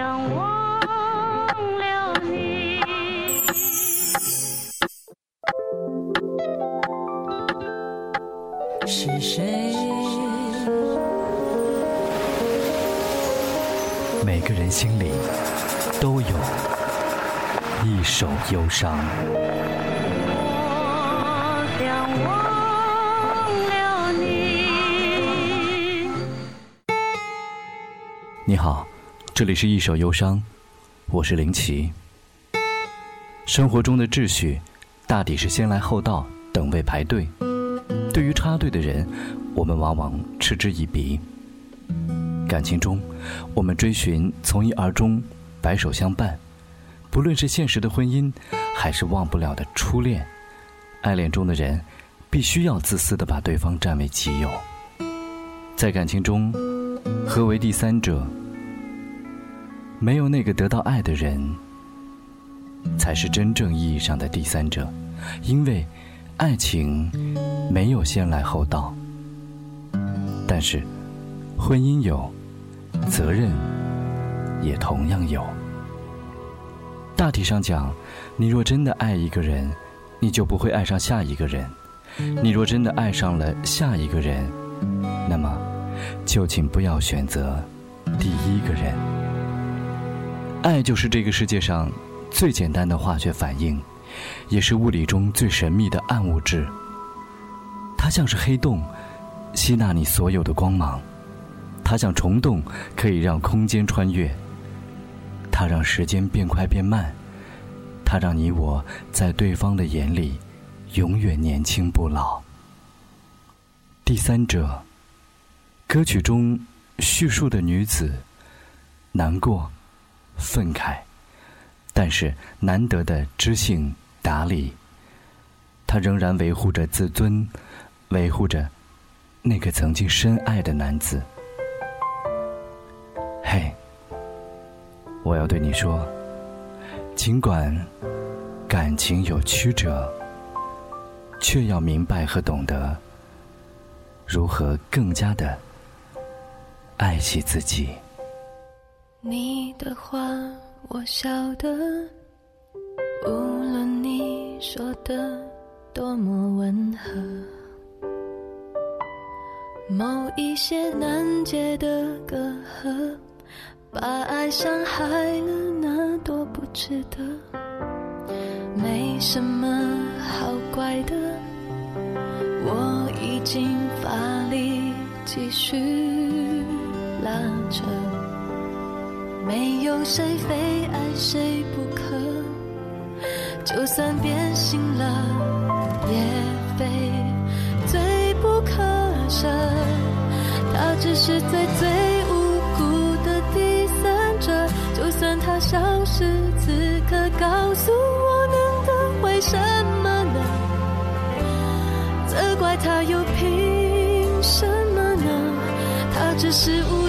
想忘了你。是谁？每个人心里都有一首忧伤。我想忘了你。你好，这里是一首忧伤，我是林奇。生活中的秩序，大抵是先来后到，等位排队。对于插队的人，我们往往嗤之以鼻。感情中，我们追寻从一而终，白首相伴。不论是现实的婚姻，还是忘不了的初恋，爱恋中的人，必须要自私的把对方占为己有。在感情中，何为第三者？没有那个得到爱的人，才是真正意义上的第三者，因为爱情没有先来后到。但是，婚姻有。责任也同样有。大体上讲，你若真的爱一个人，你就不会爱上下一个人；你若真的爱上了下一个人，那么就请不要选择第一个人。爱就是这个世界上最简单的化学反应，也是物理中最神秘的暗物质。它像是黑洞，吸纳你所有的光芒。它像虫洞，可以让空间穿越。它让时间变快变慢，它让你我在对方的眼里永远年轻不老。第三者，歌曲中叙述的女子，难过、愤慨，但是难得的知性达理。她仍然维护着自尊，维护着那个曾经深爱的男子。嘿，我要对你说，尽管感情有曲折，却要明白和懂得如何更加的爱惜自己。你的话我晓得，无论你说的多么温和，某一些难解的隔阂。把爱伤害了，那多不值得。没什么好怪的，我已经发力继续拉扯。没有谁非爱谁不可，就算变心了，也非罪不可赦。他只是最最无辜的第三者，就算。他消失，此刻告诉我，能的为什么呢？责怪他又凭什么呢？他只是无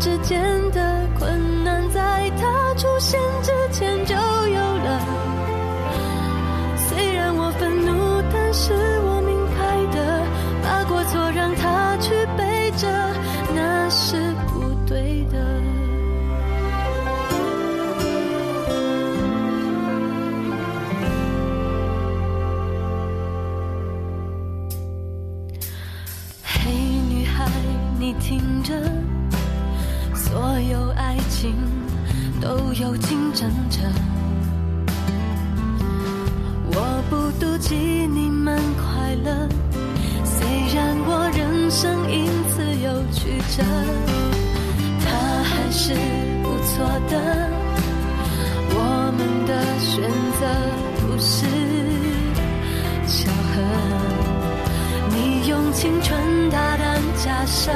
之间的困难，在他出现之前就有了。虽然我愤怒，但是我明白的，把过错让他去背着，那是不。对的，嘿，女孩，你听着，所有爱情都有竞争者，我不妒忌你们快乐，虽然我人生因此有曲折。他还是不错的，我们的选择不是巧合。你用青春大胆假设，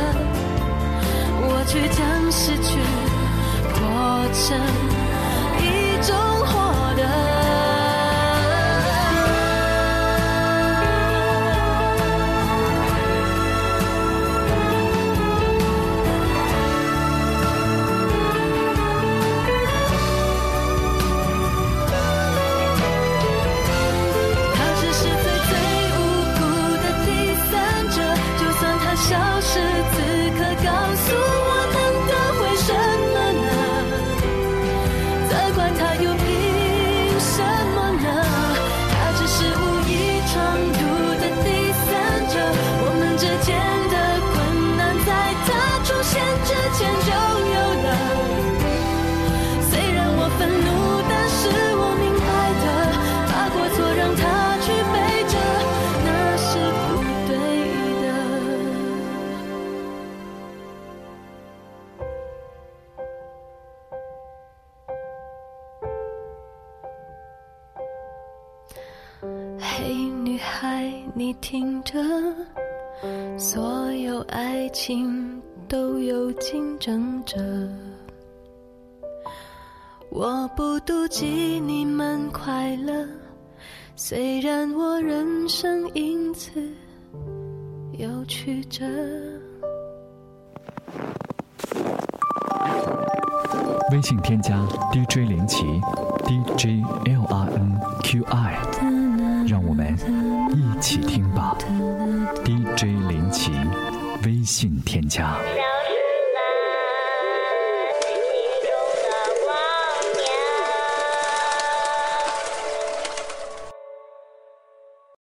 却将失去过程一种之间的困难在他出现之前就有了。虽然我愤怒，但是我明白的，把过错让他去背着，那是不对的。黑女孩，你听着。所有爱情都有竞争者。我不妒忌你们快乐，虽然我人生因此有曲折。微信添加 DJ 林奇，DJ L R N Q I，让我们一起听吧。DJ 林奇，微信添加。